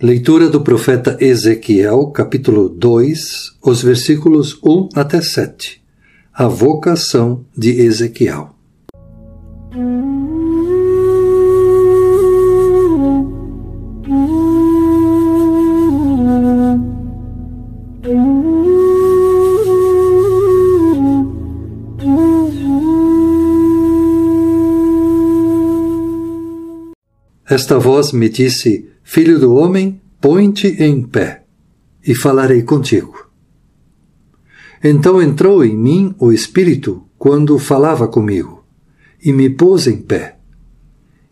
Leitura do profeta Ezequiel, capítulo 2, os versículos 1 até 7. A vocação de Ezequiel. Esta voz me disse: Filho do homem, põe-te em pé, e falarei contigo. Então entrou em mim o Espírito quando falava comigo, e me pôs em pé,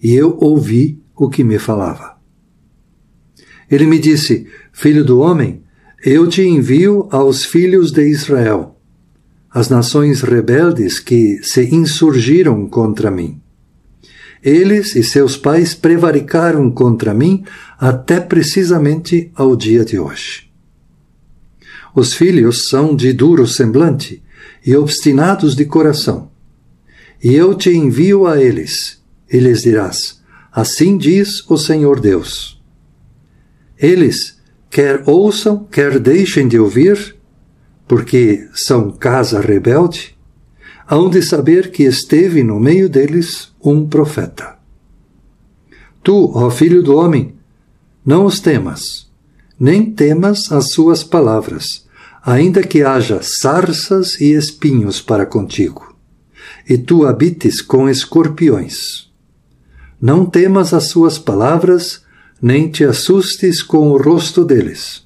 e eu ouvi o que me falava. Ele me disse: Filho do homem, eu te envio aos filhos de Israel, as nações rebeldes que se insurgiram contra mim. Eles e seus pais prevaricaram contra mim até precisamente ao dia de hoje. Os filhos são de duro semblante e obstinados de coração. E eu te envio a eles, e lhes dirás: Assim diz o Senhor Deus. Eles, quer ouçam, quer deixem de ouvir, porque são casa rebelde, hão de saber que esteve no meio deles um profeta. Tu, ó filho do homem, não os temas, nem temas as suas palavras, ainda que haja sarças e espinhos para contigo, e tu habites com escorpiões. Não temas as suas palavras, nem te assustes com o rosto deles,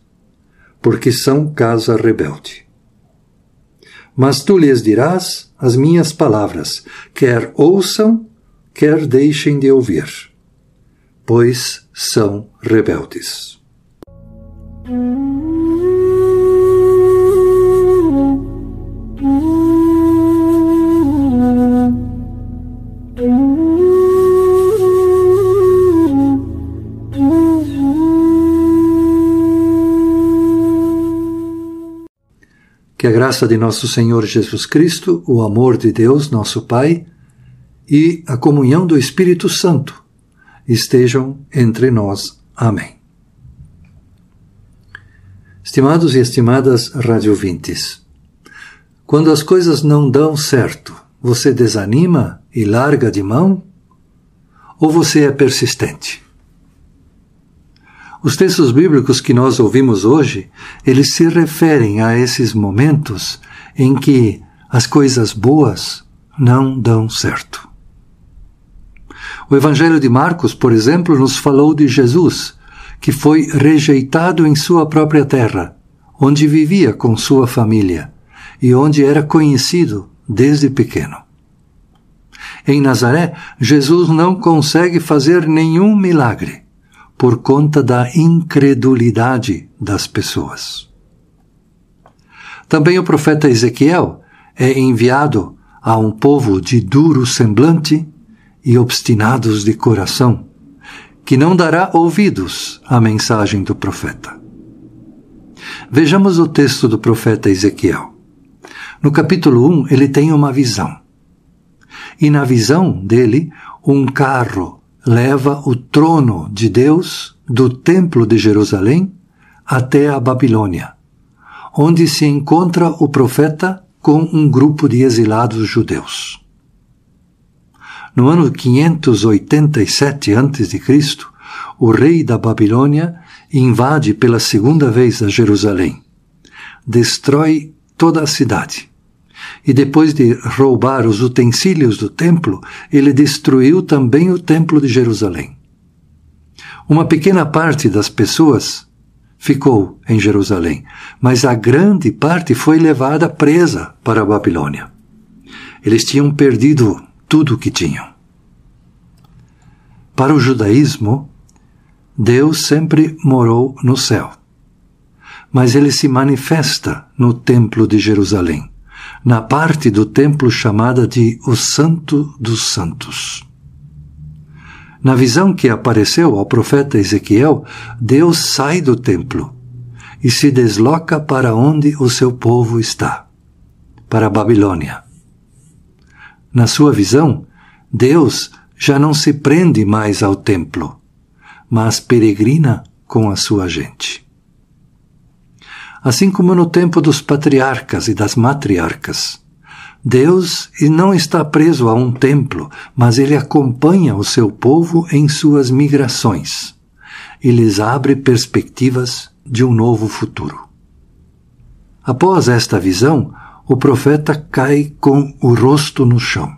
porque são casa rebelde. Mas tu lhes dirás as minhas palavras, quer ouçam, quer deixem de ouvir, pois são rebeldes. Que a graça de nosso Senhor Jesus Cristo, o amor de Deus, nosso Pai, e a comunhão do Espírito Santo estejam entre nós. Amém. Estimados e estimadas radiovintes, quando as coisas não dão certo, você desanima e larga de mão? Ou você é persistente? Os textos bíblicos que nós ouvimos hoje, eles se referem a esses momentos em que as coisas boas não dão certo. O Evangelho de Marcos, por exemplo, nos falou de Jesus, que foi rejeitado em sua própria terra, onde vivia com sua família e onde era conhecido desde pequeno. Em Nazaré, Jesus não consegue fazer nenhum milagre por conta da incredulidade das pessoas. Também o profeta Ezequiel é enviado a um povo de duro semblante e obstinados de coração, que não dará ouvidos à mensagem do profeta. Vejamos o texto do profeta Ezequiel. No capítulo 1, ele tem uma visão. E na visão dele, um carro leva o trono de Deus do Templo de Jerusalém até a Babilônia, onde se encontra o profeta com um grupo de exilados judeus. No ano 587 a.C., o rei da Babilônia invade pela segunda vez a Jerusalém, destrói toda a cidade e depois de roubar os utensílios do templo, ele destruiu também o templo de Jerusalém. Uma pequena parte das pessoas ficou em Jerusalém, mas a grande parte foi levada presa para a Babilônia. Eles tinham perdido tudo o que tinham. Para o judaísmo, Deus sempre morou no céu, mas ele se manifesta no Templo de Jerusalém na parte do templo chamada de o Santo dos Santos. Na visão que apareceu ao profeta Ezequiel, Deus sai do templo e se desloca para onde o seu povo está para a Babilônia. Na sua visão, Deus já não se prende mais ao templo, mas peregrina com a sua gente. Assim como no tempo dos patriarcas e das matriarcas, Deus não está preso a um templo, mas ele acompanha o seu povo em suas migrações e lhes abre perspectivas de um novo futuro. Após esta visão, o profeta cai com o rosto no chão.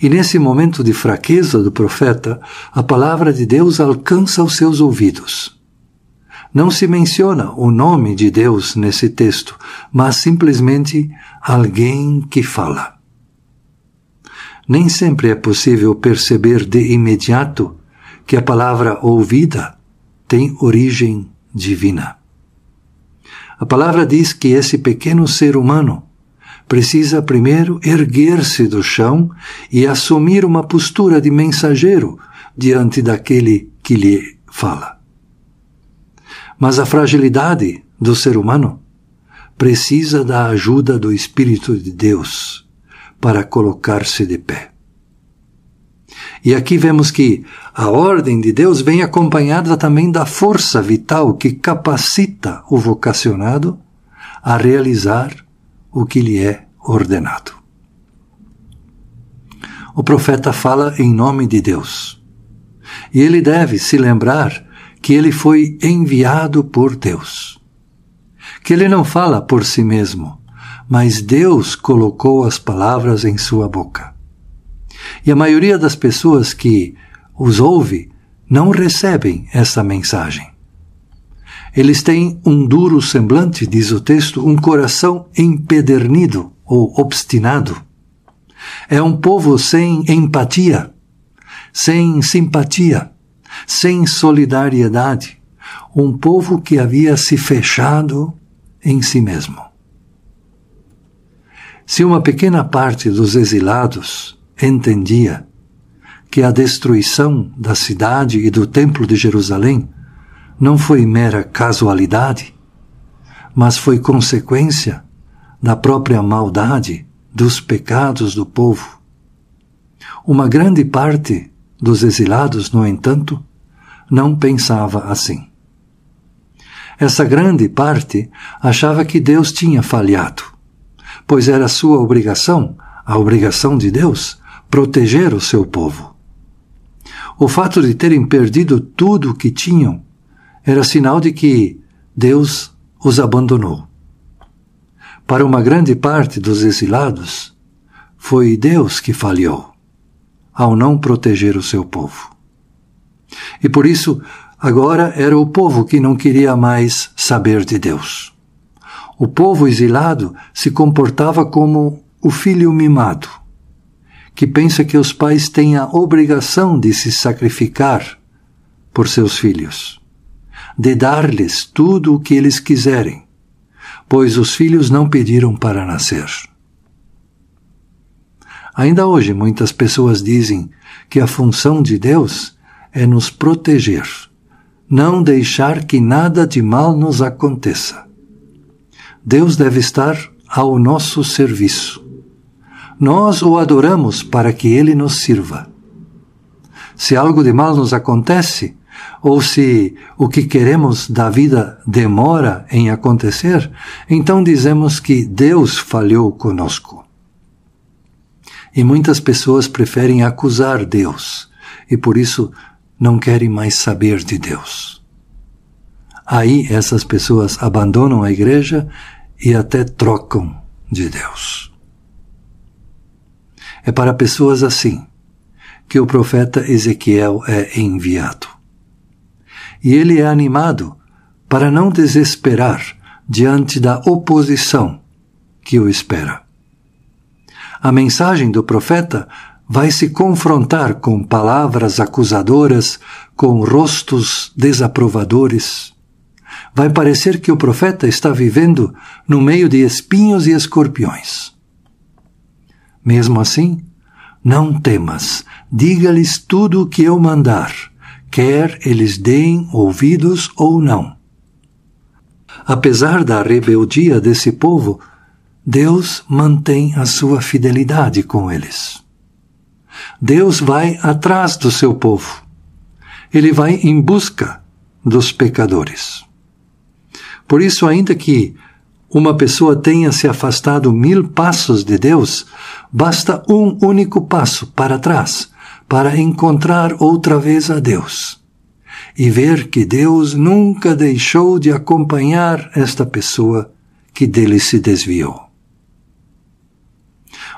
E nesse momento de fraqueza do profeta, a palavra de Deus alcança os seus ouvidos. Não se menciona o nome de Deus nesse texto, mas simplesmente alguém que fala. Nem sempre é possível perceber de imediato que a palavra ouvida tem origem divina. A palavra diz que esse pequeno ser humano precisa primeiro erguer-se do chão e assumir uma postura de mensageiro diante daquele que lhe fala. Mas a fragilidade do ser humano precisa da ajuda do Espírito de Deus para colocar-se de pé. E aqui vemos que a ordem de Deus vem acompanhada também da força vital que capacita o vocacionado a realizar o que lhe é ordenado. O profeta fala em nome de Deus. E ele deve se lembrar que ele foi enviado por Deus. Que ele não fala por si mesmo, mas Deus colocou as palavras em sua boca. E a maioria das pessoas que os ouve não recebem essa mensagem. Eles têm um duro semblante, diz o texto, um coração empedernido ou obstinado. É um povo sem empatia, sem simpatia, sem solidariedade, um povo que havia se fechado em si mesmo. Se uma pequena parte dos exilados entendia que a destruição da cidade e do Templo de Jerusalém não foi mera casualidade, mas foi consequência da própria maldade dos pecados do povo. Uma grande parte dos exilados, no entanto, não pensava assim. Essa grande parte achava que Deus tinha falhado, pois era sua obrigação, a obrigação de Deus, proteger o seu povo. O fato de terem perdido tudo o que tinham era sinal de que Deus os abandonou. Para uma grande parte dos exilados, foi Deus que falhou ao não proteger o seu povo. E por isso, agora era o povo que não queria mais saber de Deus. O povo exilado se comportava como o filho mimado, que pensa que os pais têm a obrigação de se sacrificar por seus filhos, de dar-lhes tudo o que eles quiserem, pois os filhos não pediram para nascer. Ainda hoje, muitas pessoas dizem que a função de Deus é nos proteger, não deixar que nada de mal nos aconteça. Deus deve estar ao nosso serviço nós o adoramos para que ele nos sirva. Se algo de mal nos acontece, ou se o que queremos da vida demora em acontecer, então dizemos que Deus falhou conosco. E muitas pessoas preferem acusar Deus e por isso não querem mais saber de Deus. Aí essas pessoas abandonam a igreja e até trocam de Deus. É para pessoas assim que o profeta Ezequiel é enviado. E ele é animado para não desesperar diante da oposição que o espera. A mensagem do profeta vai se confrontar com palavras acusadoras, com rostos desaprovadores. Vai parecer que o profeta está vivendo no meio de espinhos e escorpiões. Mesmo assim, não temas, diga-lhes tudo o que eu mandar, quer eles deem ouvidos ou não. Apesar da rebeldia desse povo, Deus mantém a sua fidelidade com eles. Deus vai atrás do seu povo. Ele vai em busca dos pecadores. Por isso, ainda que uma pessoa tenha se afastado mil passos de Deus, basta um único passo para trás para encontrar outra vez a Deus e ver que Deus nunca deixou de acompanhar esta pessoa que dele se desviou.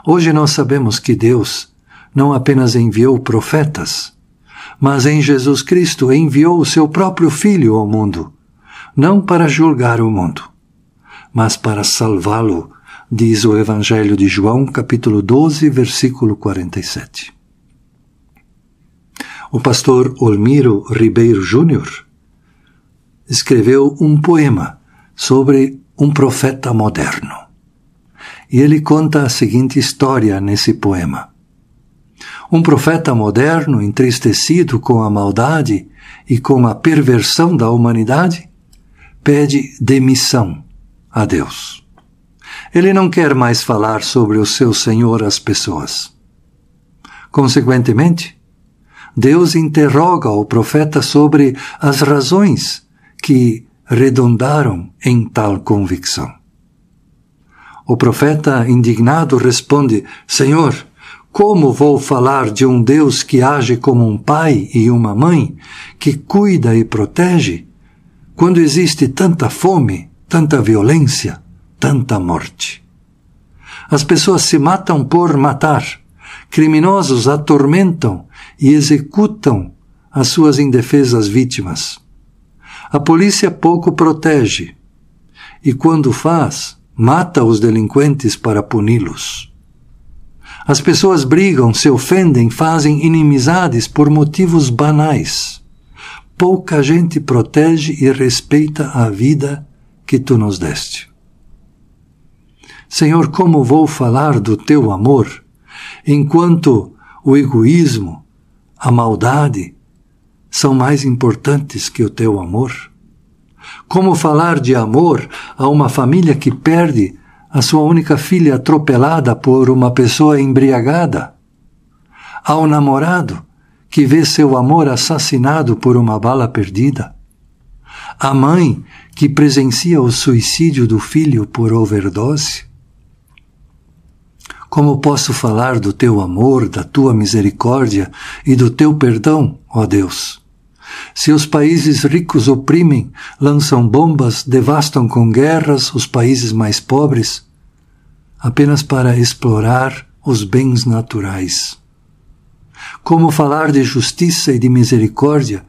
Hoje nós sabemos que Deus não apenas enviou profetas, mas em Jesus Cristo enviou o seu próprio Filho ao mundo, não para julgar o mundo, mas para salvá-lo, diz o Evangelho de João, capítulo 12, versículo 47. O pastor Olmiro Ribeiro Júnior escreveu um poema sobre um profeta moderno. E ele conta a seguinte história nesse poema. Um profeta moderno, entristecido com a maldade e com a perversão da humanidade, pede demissão a Deus. Ele não quer mais falar sobre o seu Senhor às pessoas. Consequentemente, Deus interroga o profeta sobre as razões que redundaram em tal convicção. O profeta, indignado, responde: Senhor, como vou falar de um Deus que age como um pai e uma mãe, que cuida e protege, quando existe tanta fome, tanta violência, tanta morte? As pessoas se matam por matar, criminosos atormentam e executam as suas indefesas vítimas. A polícia pouco protege e, quando faz, mata os delinquentes para puni-los. As pessoas brigam, se ofendem, fazem inimizades por motivos banais. Pouca gente protege e respeita a vida que tu nos deste. Senhor, como vou falar do teu amor enquanto o egoísmo, a maldade são mais importantes que o teu amor? Como falar de amor a uma família que perde a sua única filha atropelada por uma pessoa embriagada? Ao namorado que vê seu amor assassinado por uma bala perdida? A mãe que presencia o suicídio do filho por overdose? Como posso falar do teu amor, da tua misericórdia e do teu perdão, ó Deus? Se os países ricos oprimem, lançam bombas, devastam com guerras os países mais pobres, apenas para explorar os bens naturais. Como falar de justiça e de misericórdia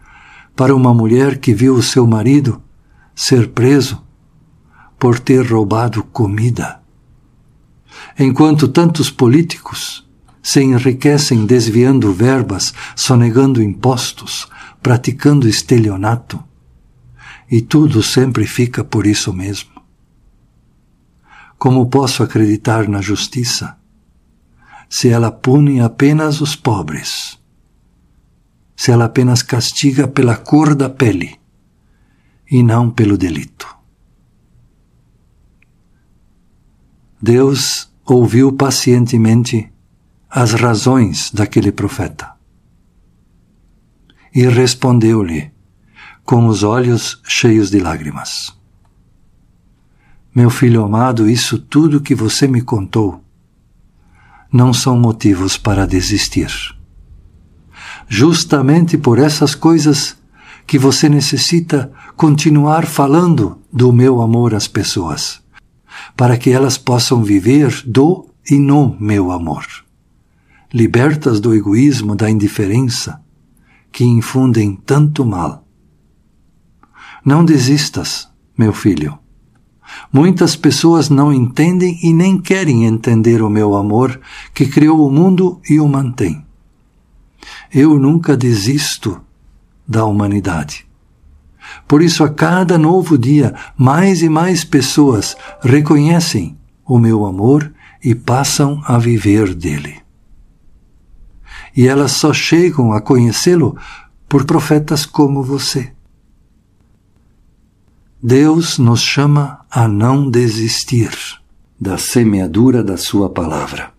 para uma mulher que viu o seu marido ser preso por ter roubado comida? enquanto tantos políticos se enriquecem desviando verbas, sonegando impostos, praticando estelionato. E tudo sempre fica por isso mesmo. Como posso acreditar na justiça se ela pune apenas os pobres? Se ela apenas castiga pela cor da pele e não pelo delito? Deus ouviu pacientemente as razões daquele profeta. E respondeu-lhe, com os olhos cheios de lágrimas: Meu filho amado, isso tudo que você me contou não são motivos para desistir. Justamente por essas coisas que você necessita continuar falando do meu amor às pessoas para que elas possam viver do e no meu amor, libertas do egoísmo, da indiferença, que infundem tanto mal. Não desistas, meu filho. Muitas pessoas não entendem e nem querem entender o meu amor que criou o mundo e o mantém. Eu nunca desisto da humanidade. Por isso, a cada novo dia, mais e mais pessoas reconhecem o meu amor e passam a viver dele. E elas só chegam a conhecê-lo por profetas como você. Deus nos chama a não desistir da semeadura da Sua palavra.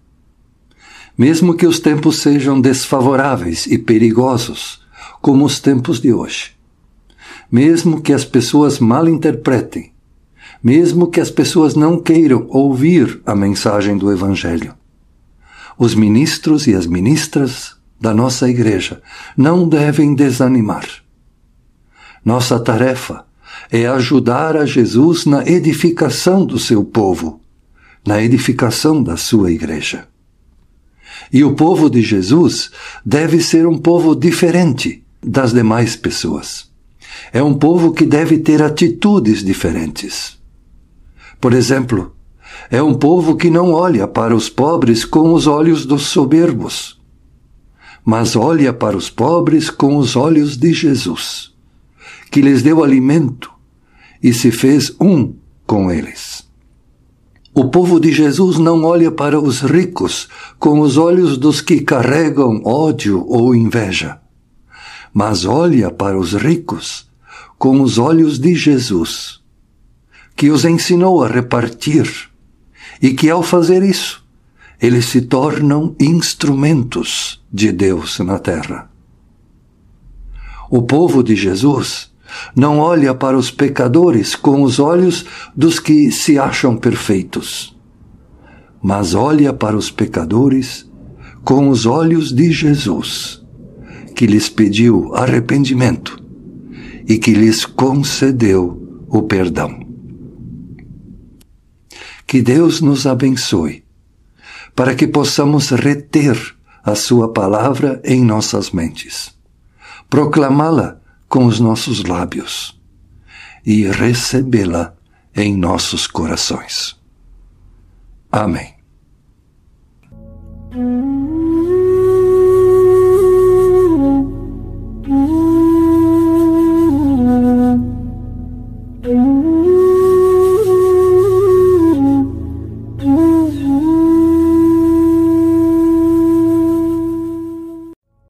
Mesmo que os tempos sejam desfavoráveis e perigosos, como os tempos de hoje mesmo que as pessoas mal interpretem, mesmo que as pessoas não queiram ouvir a mensagem do Evangelho. Os ministros e as ministras da nossa igreja não devem desanimar. Nossa tarefa é ajudar a Jesus na edificação do seu povo, na edificação da sua igreja. E o povo de Jesus deve ser um povo diferente das demais pessoas. É um povo que deve ter atitudes diferentes. Por exemplo, é um povo que não olha para os pobres com os olhos dos soberbos, mas olha para os pobres com os olhos de Jesus, que lhes deu alimento e se fez um com eles. O povo de Jesus não olha para os ricos com os olhos dos que carregam ódio ou inveja, mas olha para os ricos com os olhos de Jesus, que os ensinou a repartir e que, ao fazer isso, eles se tornam instrumentos de Deus na terra. O povo de Jesus não olha para os pecadores com os olhos dos que se acham perfeitos, mas olha para os pecadores com os olhos de Jesus, que lhes pediu arrependimento e que lhes concedeu o perdão. Que Deus nos abençoe, para que possamos reter a Sua palavra em nossas mentes, proclamá-la com os nossos lábios e recebê-la em nossos corações. Amém.